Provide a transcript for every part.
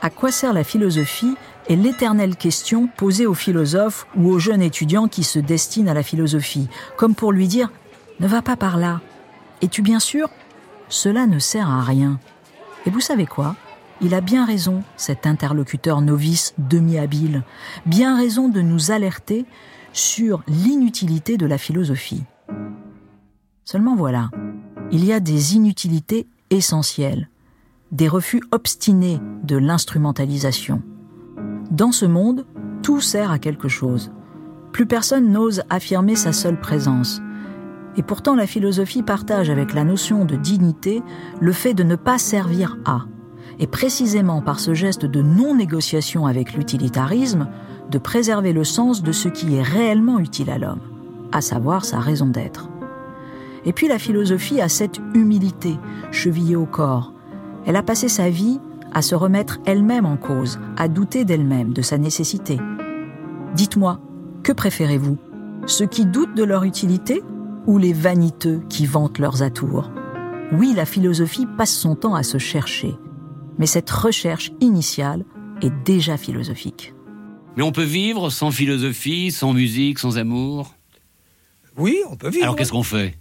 À quoi sert la philosophie est l'éternelle question posée aux philosophes ou aux jeunes étudiants qui se destinent à la philosophie, comme pour lui dire ⁇ Ne va pas par là ⁇ Es-tu bien sûr? Cela ne sert à rien. Et vous savez quoi? Il a bien raison, cet interlocuteur novice demi-habile, bien raison de nous alerter sur l'inutilité de la philosophie. Seulement voilà, il y a des inutilités essentielles, des refus obstinés de l'instrumentalisation. Dans ce monde, tout sert à quelque chose. Plus personne n'ose affirmer sa seule présence. Et pourtant la philosophie partage avec la notion de dignité le fait de ne pas servir à. Et précisément par ce geste de non-négociation avec l'utilitarisme, de préserver le sens de ce qui est réellement utile à l'homme, à savoir sa raison d'être. Et puis la philosophie a cette humilité chevillée au corps. Elle a passé sa vie à se remettre elle-même en cause, à douter d'elle-même, de sa nécessité. Dites-moi, que préférez-vous? Ceux qui doutent de leur utilité ou les vaniteux qui vantent leurs atours? Oui, la philosophie passe son temps à se chercher, mais cette recherche initiale est déjà philosophique. Mais on peut vivre sans philosophie, sans musique, sans amour? Oui, on peut vivre. Alors qu'est-ce qu'on fait?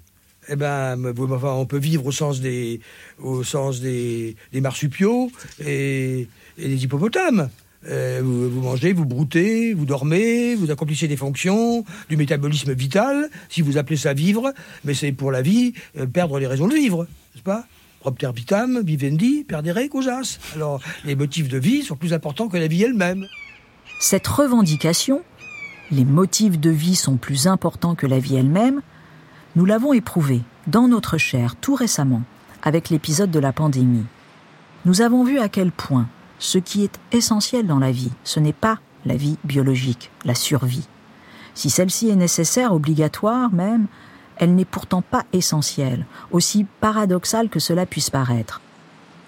Eh ben, on peut vivre au sens des, au sens des, marsupiaux et, des hippopotames. Euh, vous, mangez, vous broutez, vous dormez, vous accomplissez des fonctions, du métabolisme vital, si vous appelez ça vivre, mais c'est pour la vie euh, perdre les raisons de vivre, n'est-ce pas? Propter vivendi, perdere causas. Alors, les motifs de vie sont plus importants que la vie elle-même. Cette revendication, les motifs de vie sont plus importants que la vie elle-même, nous l'avons éprouvé dans notre chair tout récemment avec l'épisode de la pandémie. Nous avons vu à quel point ce qui est essentiel dans la vie, ce n'est pas la vie biologique, la survie. Si celle-ci est nécessaire, obligatoire même, elle n'est pourtant pas essentielle, aussi paradoxale que cela puisse paraître.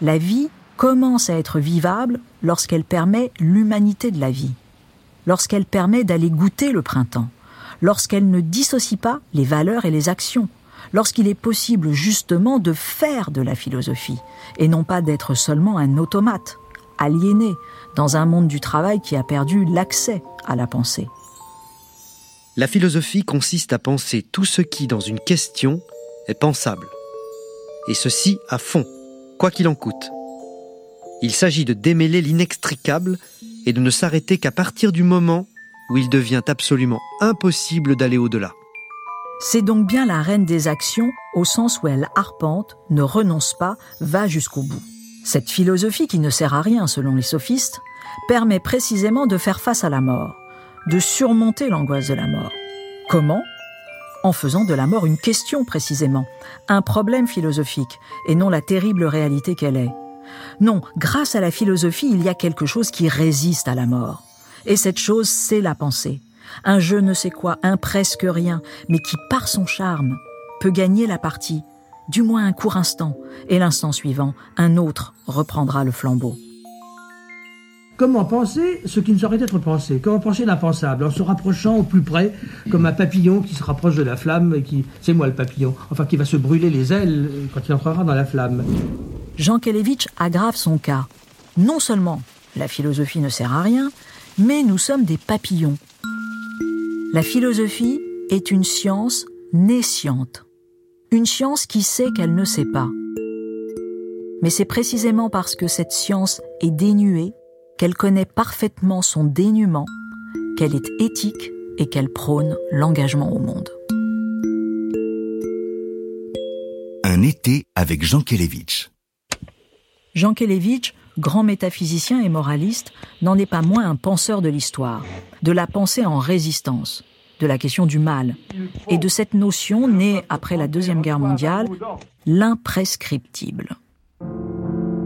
La vie commence à être vivable lorsqu'elle permet l'humanité de la vie, lorsqu'elle permet d'aller goûter le printemps, lorsqu'elle ne dissocie pas les valeurs et les actions, lorsqu'il est possible justement de faire de la philosophie, et non pas d'être seulement un automate, aliéné, dans un monde du travail qui a perdu l'accès à la pensée. La philosophie consiste à penser tout ce qui, dans une question, est pensable. Et ceci à fond, quoi qu'il en coûte. Il s'agit de démêler l'inextricable et de ne s'arrêter qu'à partir du moment où il devient absolument impossible d'aller au-delà. C'est donc bien la reine des actions, au sens où elle arpente, ne renonce pas, va jusqu'au bout. Cette philosophie qui ne sert à rien selon les sophistes, permet précisément de faire face à la mort, de surmonter l'angoisse de la mort. Comment? En faisant de la mort une question précisément, un problème philosophique, et non la terrible réalité qu'elle est. Non, grâce à la philosophie, il y a quelque chose qui résiste à la mort. Et cette chose, c'est la pensée. Un je ne sais quoi, un presque rien, mais qui, par son charme, peut gagner la partie, du moins un court instant, et l'instant suivant, un autre reprendra le flambeau. Comment penser ce qui ne saurait être pensé? Comment penser l'impensable? En se rapprochant au plus près, comme un papillon qui se rapproche de la flamme, et qui, c'est moi le papillon, enfin qui va se brûler les ailes quand il entrera dans la flamme. Jean Kelevitch aggrave son cas. Non seulement la philosophie ne sert à rien, mais nous sommes des papillons. La philosophie est une science naissante, une science qui sait qu'elle ne sait pas. Mais c'est précisément parce que cette science est dénuée, qu'elle connaît parfaitement son dénuement, qu'elle est éthique et qu'elle prône l'engagement au monde. Un été avec Jean Kelevitch. Jean Kelevitch grand métaphysicien et moraliste, n'en est pas moins un penseur de l'histoire, de la pensée en résistance, de la question du mal, et de cette notion née après la Deuxième Guerre mondiale, l'imprescriptible.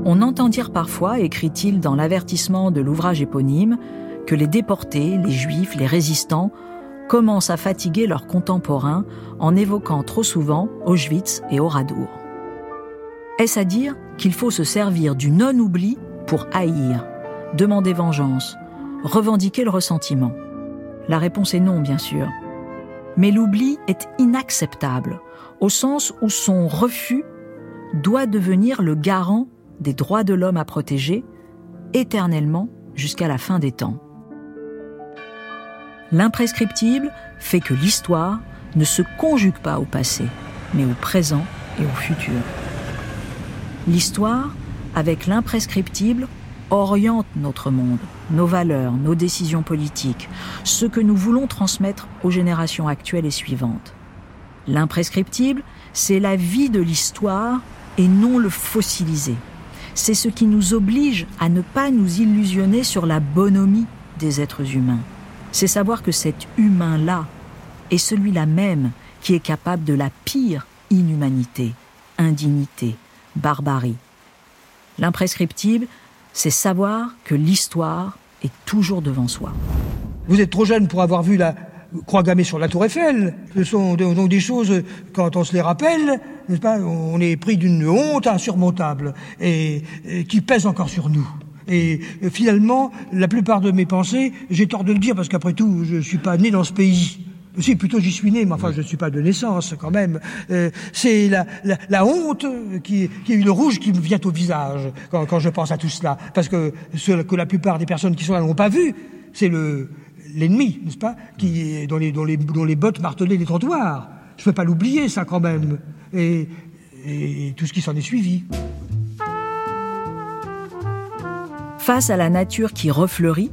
On entend dire parfois, écrit-il dans l'avertissement de l'ouvrage éponyme, que les déportés, les juifs, les résistants commencent à fatiguer leurs contemporains en évoquant trop souvent Auschwitz et Oradour. Est-ce à dire qu'il faut se servir du non-oubli pour haïr, demander vengeance, revendiquer le ressentiment? La réponse est non, bien sûr. Mais l'oubli est inacceptable, au sens où son refus doit devenir le garant des droits de l'homme à protéger, éternellement jusqu'à la fin des temps. L'imprescriptible fait que l'histoire ne se conjugue pas au passé, mais au présent et au futur. L'histoire, avec l'imprescriptible, oriente notre monde, nos valeurs, nos décisions politiques, ce que nous voulons transmettre aux générations actuelles et suivantes. L'imprescriptible, c'est la vie de l'histoire et non le fossiliser. C'est ce qui nous oblige à ne pas nous illusionner sur la bonhomie des êtres humains. C'est savoir que cet humain-là est celui-là même qui est capable de la pire inhumanité, indignité, barbarie. L'imprescriptible, c'est savoir que l'histoire est toujours devant soi. Vous êtes trop jeune pour avoir vu la croix gammée sur la tour Eiffel. Ce sont donc des choses, quand on se les rappelle, n'est-ce pas, on est pris d'une honte insurmontable et, qui pèse encore sur nous. Et finalement, la plupart de mes pensées, j'ai tort de le dire parce qu'après tout, je ne suis pas né dans ce pays. Si, plutôt j'y suis né, mais enfin je ne suis pas de naissance quand même. Euh, c'est la, la, la, honte qui, qui est le rouge qui me vient au visage quand, quand je pense à tout cela. Parce que ce que la plupart des personnes qui sont là n'ont pas vu, c'est le l'ennemi, n'est-ce pas, qui dont les, dont, les, dont les bottes martelaient les trottoirs. Je ne peux pas l'oublier, ça quand même. Et, et tout ce qui s'en est suivi. Face à la nature qui refleurit,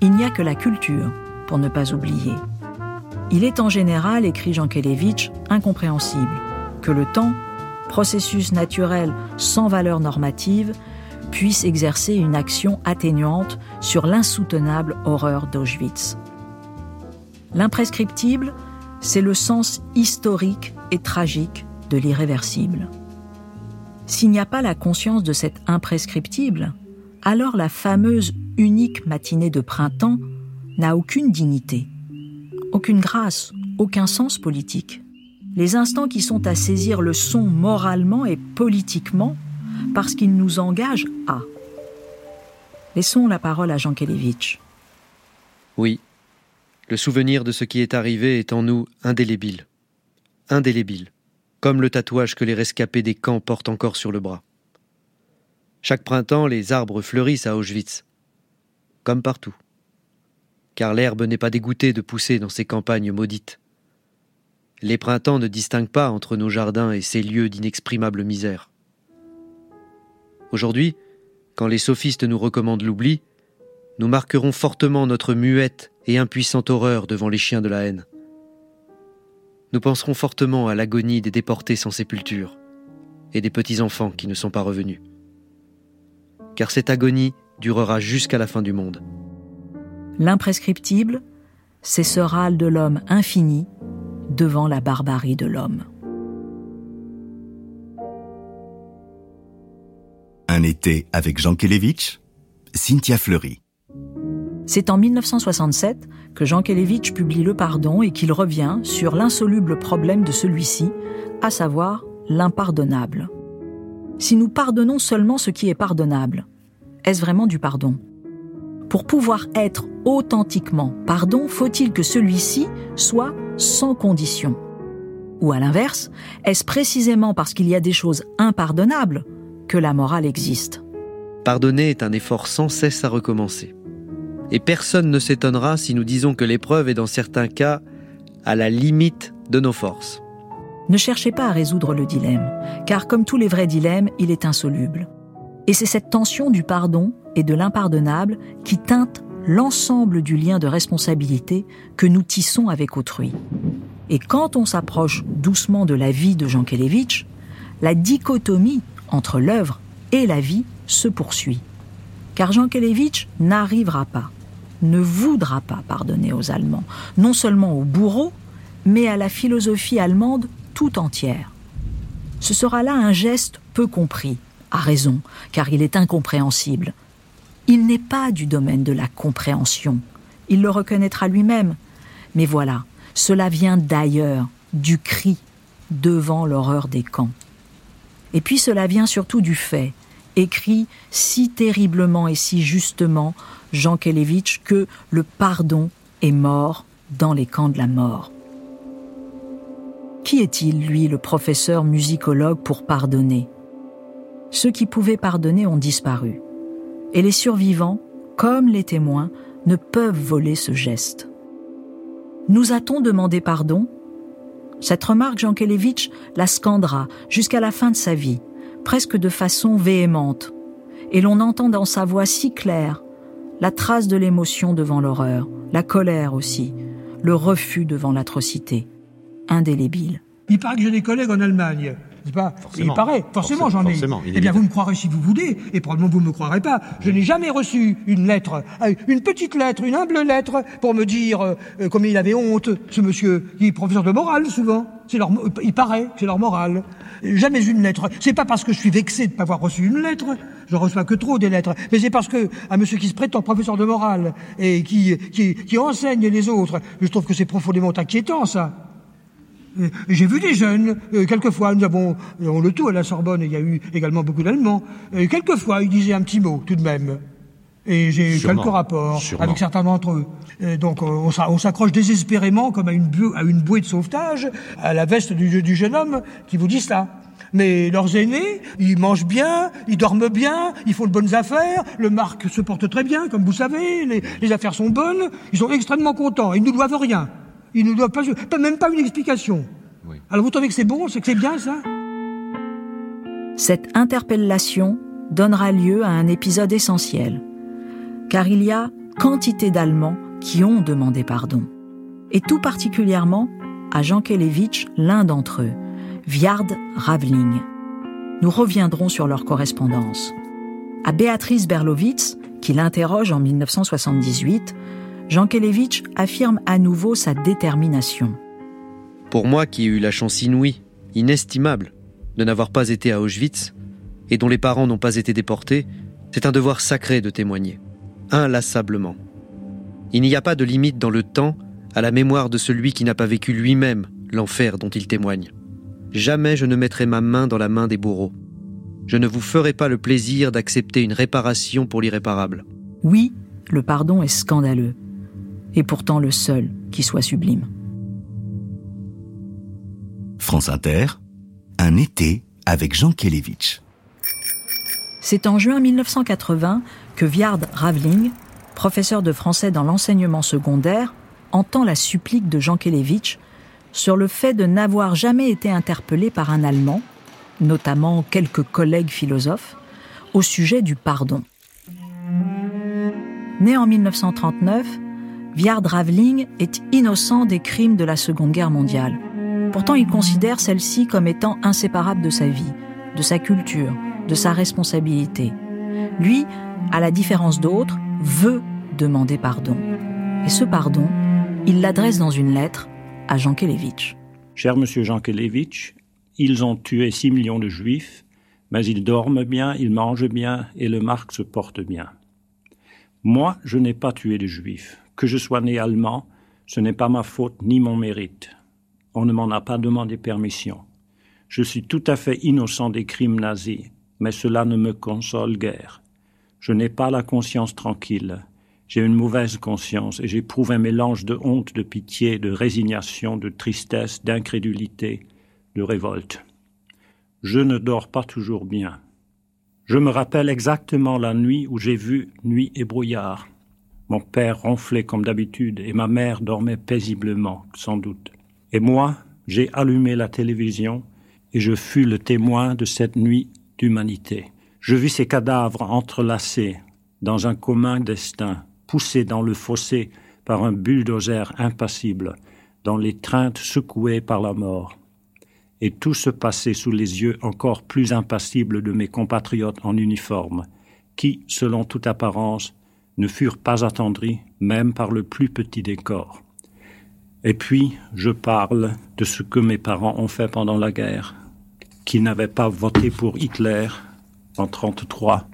il n'y a que la culture pour ne pas oublier. Il est en général, écrit Jean Kelevitch, incompréhensible que le temps, processus naturel sans valeur normative, puisse exercer une action atténuante sur l'insoutenable horreur d'Auschwitz. L'imprescriptible, c'est le sens historique et tragique de l'irréversible. S'il n'y a pas la conscience de cet imprescriptible, alors la fameuse unique matinée de printemps n'a aucune dignité aucune grâce, aucun sens politique. Les instants qui sont à saisir le sont moralement et politiquement parce qu'ils nous engagent à. Laissons la parole à Jean Kelevitch. Oui, le souvenir de ce qui est arrivé est en nous indélébile. Indélébile, comme le tatouage que les rescapés des camps portent encore sur le bras. Chaque printemps, les arbres fleurissent à Auschwitz, comme partout car l'herbe n'est pas dégoûtée de pousser dans ces campagnes maudites. Les printemps ne distinguent pas entre nos jardins et ces lieux d'inexprimable misère. Aujourd'hui, quand les sophistes nous recommandent l'oubli, nous marquerons fortement notre muette et impuissante horreur devant les chiens de la haine. Nous penserons fortement à l'agonie des déportés sans sépulture et des petits-enfants qui ne sont pas revenus. Car cette agonie durera jusqu'à la fin du monde l'imprescriptible, c'est ce râle de l'homme infini devant la barbarie de l'homme. Un été avec Jean Kelevitch, Cynthia Fleury. C'est en 1967 que Jean Kelevitch publie Le Pardon et qu'il revient sur l'insoluble problème de celui-ci, à savoir l'impardonnable. Si nous pardonnons seulement ce qui est pardonnable, est-ce vraiment du pardon? Pour pouvoir être authentiquement pardon, faut-il que celui-ci soit sans condition? Ou à l'inverse, est-ce précisément parce qu'il y a des choses impardonnables que la morale existe Pardonner est un effort sans cesse à recommencer. Et personne ne s'étonnera si nous disons que l'épreuve est dans certains cas à la limite de nos forces. Ne cherchez pas à résoudre le dilemme, car comme tous les vrais dilemmes, il est insoluble. Et c'est cette tension du pardon et de l'impardonnable qui teinte l'ensemble du lien de responsabilité que nous tissons avec autrui. Et quand on s'approche doucement de la vie de Jean Kelevitch, la dichotomie entre l'œuvre et la vie se poursuit. Car Jean Kelevitch n'arrivera pas, ne voudra pas pardonner aux Allemands, non seulement aux bourreaux, mais à la philosophie allemande tout entière. Ce sera là un geste peu compris, a raison, car il est incompréhensible. Il n'est pas du domaine de la compréhension. Il le reconnaîtra lui-même. Mais voilà, cela vient d'ailleurs, du cri, devant l'horreur des camps. Et puis cela vient surtout du fait écrit si terriblement et si justement Jean Kelevitch que le pardon est mort dans les camps de la mort. Qui est-il, lui, le professeur musicologue, pour pardonner? Ceux qui pouvaient pardonner ont disparu. Et les survivants, comme les témoins, ne peuvent voler ce geste. Nous a-t-on demandé pardon? Cette remarque, Jean Kelevitch la scandera jusqu'à la fin de sa vie, presque de façon véhémente. Et l'on entend dans sa voix si claire la trace de l'émotion devant l'horreur, la colère aussi, le refus devant l'atrocité indélébile. Il paraît que j'ai des collègues en Allemagne. Pas? Il paraît, forcément j'en ai. eh bien, vous me croirez si vous voulez, et probablement vous ne me croirez pas. Je n'ai jamais reçu une lettre, euh, une petite lettre, une humble lettre, pour me dire euh, euh, combien il avait honte, ce monsieur, qui est professeur de morale souvent. C'est leur, il paraît, c'est leur morale. Jamais une lettre. C'est pas parce que je suis vexé de ne pas avoir reçu une lettre, je reçois que trop des lettres, mais c'est parce que un monsieur qui se prétend professeur de morale et qui, qui, qui enseigne les autres, je trouve que c'est profondément inquiétant ça. Euh, j'ai vu des jeunes, euh, quelquefois, nous avons on le tout à la Sorbonne, il y a eu également beaucoup d'Allemands, euh, quelquefois ils disaient un petit mot tout de même. Et j'ai eu quelques rapports avec certains d'entre eux. donc on, s'accroche désespérément comme à une, à une bouée de sauvetage à la veste du, du jeune homme qui vous dit ça. Mais leurs aînés, ils mangent bien, ils dorment bien, ils font de bonnes affaires, le marque se porte très bien, comme vous savez, les, les affaires sont bonnes, ils sont extrêmement contents, ils ne nous doivent rien. Il ne doit pas, même pas une explication. Alors vous trouvez que c'est bon, c'est que c'est bien ça? Cette interpellation donnera lieu à un épisode essentiel, car il y a quantité d'Allemands qui ont demandé pardon, et tout particulièrement à Jean Kelevitch, l'un d'entre eux, Viard Ravling. Nous reviendrons sur leur correspondance. À Béatrice Berlowitz, qui l'interroge en 1978, Jean Kelevitch affirme à nouveau sa détermination. Pour moi qui ai eu la chance inouïe, inestimable, de n'avoir pas été à Auschwitz, et dont les parents n'ont pas été déportés, c'est un devoir sacré de témoigner, inlassablement. Il n'y a pas de limite dans le temps à la mémoire de celui qui n'a pas vécu lui-même l'enfer dont il témoigne. Jamais je ne mettrai ma main dans la main des bourreaux. Je ne vous ferai pas le plaisir d'accepter une réparation pour l'irréparable. Oui, le pardon est scandaleux et pourtant le seul qui soit sublime. France Inter, un été avec Jean Kelevitch. C'est en juin 1980 que Viard Ravling, professeur de français dans l'enseignement secondaire, entend la supplique de Jean Kelevitch sur le fait de n'avoir jamais été interpellé par un Allemand, notamment quelques collègues philosophes, au sujet du pardon. Né en 1939, Viard Ravling est innocent des crimes de la Seconde Guerre mondiale. Pourtant, il considère celle-ci comme étant inséparable de sa vie, de sa culture, de sa responsabilité. Lui, à la différence d'autres, veut demander pardon. Et ce pardon, il l'adresse dans une lettre à Jean Kelevitch. Cher monsieur Jean Kelevitch, ils ont tué 6 millions de juifs, mais ils dorment bien, ils mangent bien et le marque se porte bien. Moi, je n'ai pas tué de juifs. Que je sois né allemand, ce n'est pas ma faute ni mon mérite. On ne m'en a pas demandé permission. Je suis tout à fait innocent des crimes nazis, mais cela ne me console guère. Je n'ai pas la conscience tranquille. J'ai une mauvaise conscience et j'éprouve un mélange de honte, de pitié, de résignation, de tristesse, d'incrédulité, de révolte. Je ne dors pas toujours bien. Je me rappelle exactement la nuit où j'ai vu Nuit et brouillard. Mon père ronflait comme d'habitude et ma mère dormait paisiblement, sans doute. Et moi, j'ai allumé la télévision et je fus le témoin de cette nuit d'humanité. Je vis ces cadavres entrelacés dans un commun destin, poussés dans le fossé par un bulldozer impassible, dans l'étreinte secouée par la mort. Et tout se passait sous les yeux encore plus impassibles de mes compatriotes en uniforme, qui, selon toute apparence, ne furent pas attendris même par le plus petit des corps. Et puis, je parle de ce que mes parents ont fait pendant la guerre, qu'ils n'avaient pas voté pour Hitler en 1933,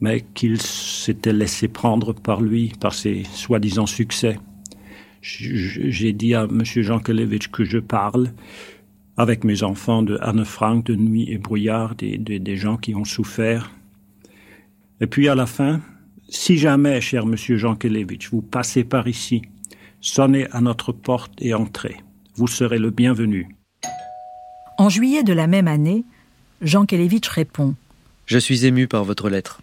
mais qu'ils s'étaient laissés prendre par lui, par ses soi-disant succès. J'ai dit à M. Jean Kelevitch que je parle avec mes enfants de Anne Frank, de Nuit et Brouillard, des gens qui ont souffert Et puis à la fin, si jamais, cher monsieur Jankelevitch, vous passez par ici, sonnez à notre porte et entrez. Vous serez le bienvenu. En juillet de la même année, Jankelevitch répond Je suis ému par votre lettre.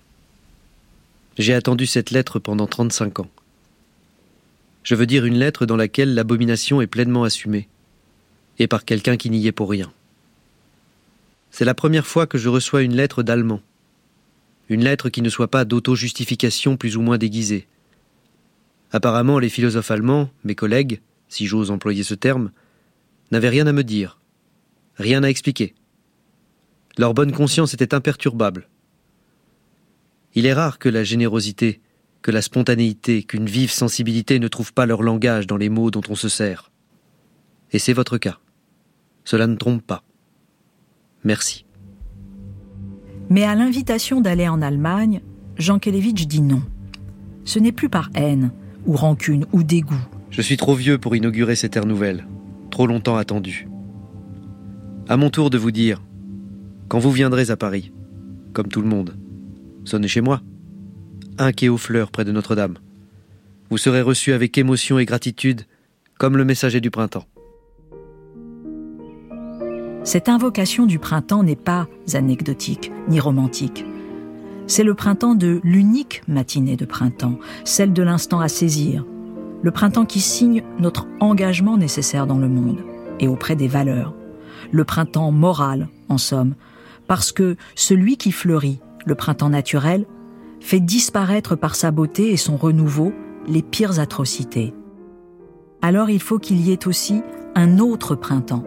J'ai attendu cette lettre pendant 35 ans. Je veux dire une lettre dans laquelle l'abomination est pleinement assumée, et par quelqu'un qui n'y est pour rien. C'est la première fois que je reçois une lettre d'Allemand. Une lettre qui ne soit pas d'auto-justification plus ou moins déguisée. Apparemment, les philosophes allemands, mes collègues, si j'ose employer ce terme, n'avaient rien à me dire, rien à expliquer. Leur bonne conscience était imperturbable. Il est rare que la générosité, que la spontanéité, qu'une vive sensibilité ne trouvent pas leur langage dans les mots dont on se sert. Et c'est votre cas. Cela ne trompe pas. Merci. Mais à l'invitation d'aller en Allemagne, Jean Kelevitch dit non. Ce n'est plus par haine, ou rancune, ou dégoût. Je suis trop vieux pour inaugurer cette ère nouvelle, trop longtemps attendue. À mon tour de vous dire, quand vous viendrez à Paris, comme tout le monde, sonnez chez moi, un quai aux fleurs près de Notre-Dame. Vous serez reçu avec émotion et gratitude, comme le messager du printemps. Cette invocation du printemps n'est pas anecdotique ni romantique. C'est le printemps de l'unique matinée de printemps, celle de l'instant à saisir, le printemps qui signe notre engagement nécessaire dans le monde et auprès des valeurs, le printemps moral, en somme, parce que celui qui fleurit, le printemps naturel, fait disparaître par sa beauté et son renouveau les pires atrocités. Alors il faut qu'il y ait aussi un autre printemps,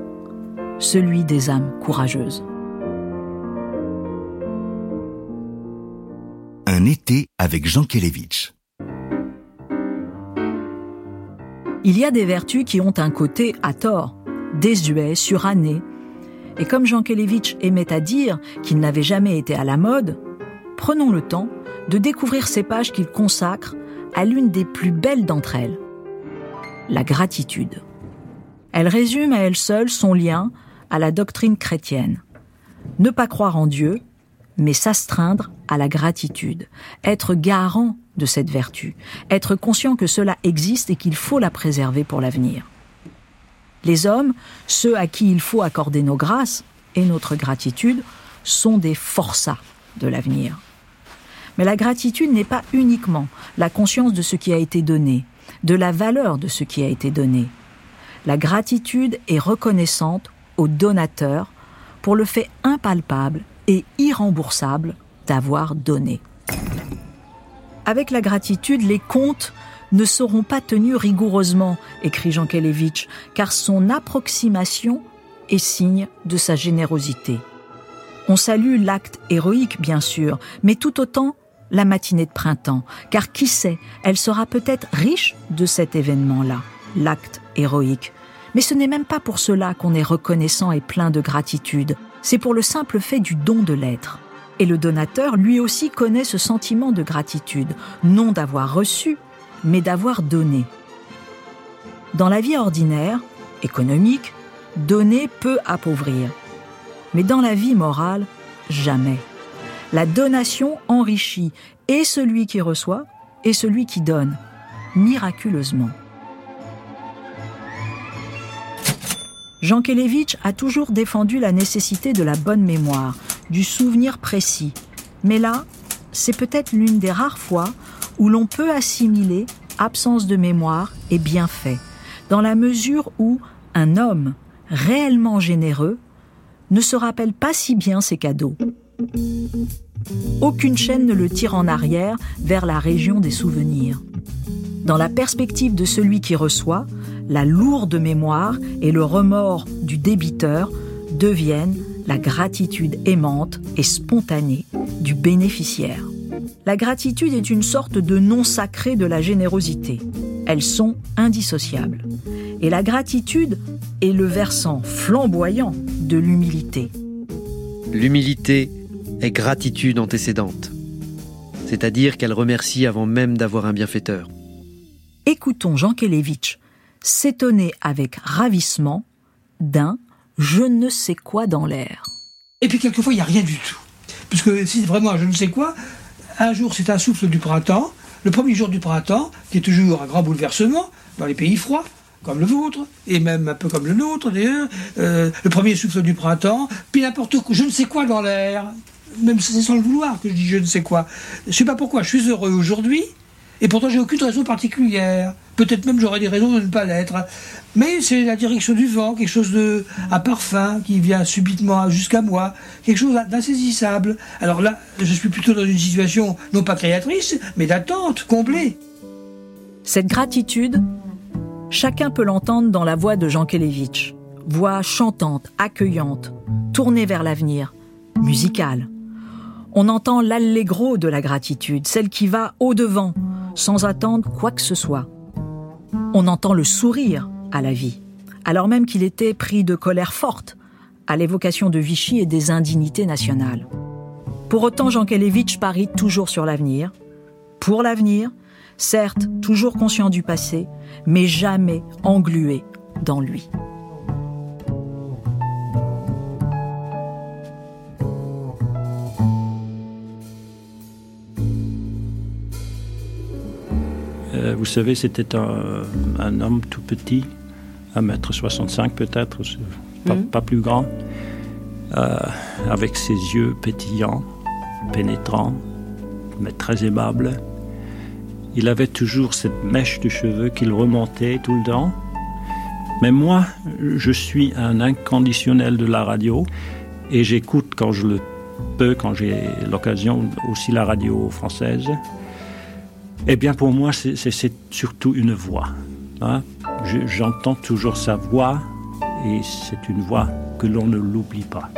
celui des âmes courageuses. Un été avec Jean Kelevitch. Il y a des vertus qui ont un côté à tort, désuet, suranné. Et comme Jean Kelevitch aimait à dire qu'il n'avait jamais été à la mode, prenons le temps de découvrir ces pages qu'il consacre à l'une des plus belles d'entre elles, la gratitude. Elle résume à elle seule son lien à la doctrine chrétienne. Ne pas croire en Dieu, mais s'astreindre à la gratitude, être garant de cette vertu, être conscient que cela existe et qu'il faut la préserver pour l'avenir. Les hommes, ceux à qui il faut accorder nos grâces et notre gratitude, sont des forçats de l'avenir. Mais la gratitude n'est pas uniquement la conscience de ce qui a été donné, de la valeur de ce qui a été donné. La gratitude est reconnaissante au donateur pour le fait impalpable et irremboursable d'avoir donné. Avec la gratitude, les comptes ne seront pas tenus rigoureusement, écrit Jean Kelevitch, car son approximation est signe de sa générosité. On salue l'acte héroïque, bien sûr, mais tout autant la matinée de printemps, car qui sait, elle sera peut-être riche de cet événement-là, l'acte héroïque. Mais ce n'est même pas pour cela qu'on est reconnaissant et plein de gratitude, c'est pour le simple fait du don de l'être. Et le donateur, lui aussi, connaît ce sentiment de gratitude, non d'avoir reçu, mais d'avoir donné. Dans la vie ordinaire, économique, donner peut appauvrir. Mais dans la vie morale, jamais. La donation enrichit et celui qui reçoit et celui qui donne, miraculeusement. Jean Kelevitch a toujours défendu la nécessité de la bonne mémoire, du souvenir précis. Mais là, c'est peut-être l'une des rares fois où l'on peut assimiler absence de mémoire et bienfait, dans la mesure où un homme réellement généreux ne se rappelle pas si bien ses cadeaux. Aucune chaîne ne le tire en arrière vers la région des souvenirs. Dans la perspective de celui qui reçoit, la lourde mémoire et le remords du débiteur deviennent la gratitude aimante et spontanée du bénéficiaire. La gratitude est une sorte de nom sacré de la générosité. Elles sont indissociables. Et la gratitude est le versant flamboyant de l'humilité. L'humilité est gratitude antécédente, c'est-à-dire qu'elle remercie avant même d'avoir un bienfaiteur. Écoutons Jean Kelevitch s'étonner avec ravissement d'un je ne sais quoi dans l'air. Et puis quelquefois, il n'y a rien du tout. Puisque si vraiment je ne sais quoi, un jour c'est un souffle du printemps, le premier jour du printemps, qui est toujours un grand bouleversement dans les pays froids, comme le vôtre, et même un peu comme le nôtre d'ailleurs, euh, le premier souffle du printemps, puis n'importe quoi, je ne sais quoi dans l'air, même si c'est sans le vouloir que je dis je ne sais quoi. Je ne sais pas pourquoi, je suis heureux aujourd'hui, et pourtant j'ai aucune raison particulière. Peut-être même j'aurais des raisons de ne pas l'être. Mais c'est la direction du vent, quelque chose de un parfum qui vient subitement jusqu'à moi, quelque chose d'insaisissable. Alors là, je suis plutôt dans une situation non pas créatrice, mais d'attente comblée. Cette gratitude, chacun peut l'entendre dans la voix de Jean Kelevitch. Voix chantante, accueillante, tournée vers l'avenir, musicale. On entend l'allegro de la gratitude, celle qui va au-devant, sans attendre quoi que ce soit. On entend le sourire à la vie, alors même qu'il était pris de colère forte à l'évocation de Vichy et des indignités nationales. Pour autant, Jean Kelevitch parie toujours sur l'avenir, pour l'avenir, certes toujours conscient du passé, mais jamais englué dans lui. Vous savez, c'était un, homme tout petit, 1m65 peut-être, pas, mhm. pas, plus grand, euh, avec ses yeux pétillants, pénétrants, mais très aimables. Il avait toujours cette mèche de cheveux qu'il remontait tout le temps. Mais moi, je suis un inconditionnel de la radio et j'écoute quand je le peux, quand j'ai l'occasion, aussi la radio française. Eh bien, pour moi, c'est surtout une voix. Hein. J'entends toujours sa voix et c'est une voix que l'on ne l'oublie pas.